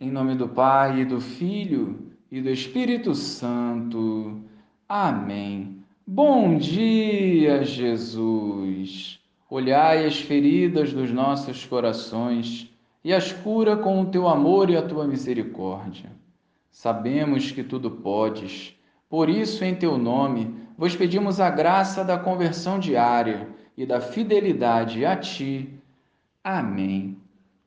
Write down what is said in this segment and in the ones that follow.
Em nome do Pai, e do Filho e do Espírito Santo. Amém. Bom dia, Jesus. Olhai as feridas dos nossos corações e as cura com o teu amor e a tua misericórdia. Sabemos que tudo podes, por isso, em teu nome, vos pedimos a graça da conversão diária e da fidelidade a ti. Amém.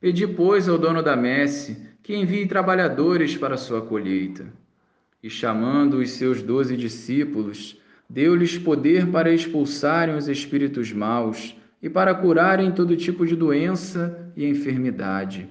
Pedi, pois, ao dono da messe que envie trabalhadores para sua colheita. E chamando os seus doze discípulos, deu-lhes poder para expulsarem os espíritos maus e para curarem todo tipo de doença e enfermidade.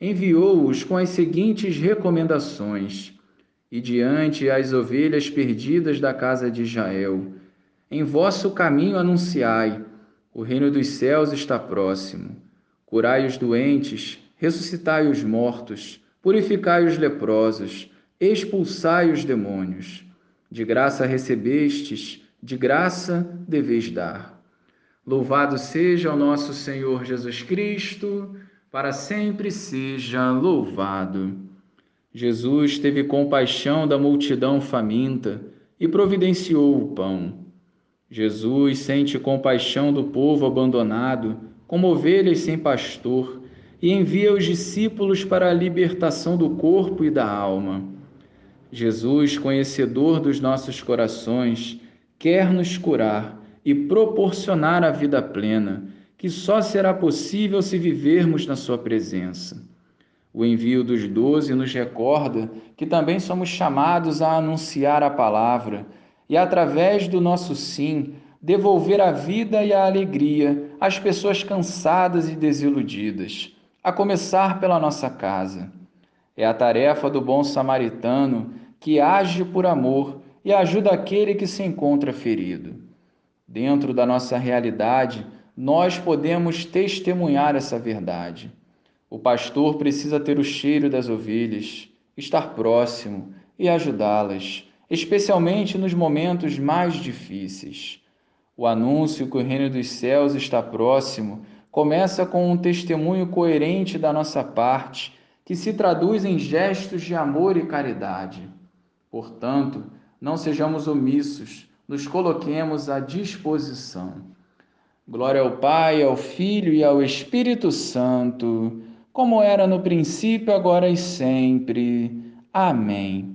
Enviou-os com as seguintes recomendações: E diante as ovelhas perdidas da casa de Israel, em vosso caminho anunciai: o reino dos céus está próximo. Curai os doentes, ressuscitai os mortos, purificai os leprosos, expulsai os demônios. De graça recebestes, de graça deveis dar. Louvado seja o nosso Senhor Jesus Cristo, para sempre seja louvado. Jesus teve compaixão da multidão faminta e providenciou o pão. Jesus sente compaixão do povo abandonado como ovelhas sem pastor, e envia os discípulos para a libertação do corpo e da alma. Jesus, conhecedor dos nossos corações, quer nos curar e proporcionar a vida plena, que só será possível se vivermos na Sua presença. O envio dos doze nos recorda que também somos chamados a anunciar a palavra e, através do nosso sim, devolver a vida e a alegria às pessoas cansadas e desiludidas, a começar pela nossa casa. É a tarefa do bom samaritano que age por amor e ajuda aquele que se encontra ferido. Dentro da nossa realidade, nós podemos testemunhar essa verdade. O pastor precisa ter o cheiro das ovelhas, estar próximo e ajudá-las, especialmente nos momentos mais difíceis. O anúncio que o reino dos céus está próximo começa com um testemunho coerente da nossa parte, que se traduz em gestos de amor e caridade. Portanto, não sejamos omissos, nos coloquemos à disposição. Glória ao Pai, ao Filho e ao Espírito Santo, como era no princípio, agora e sempre. Amém.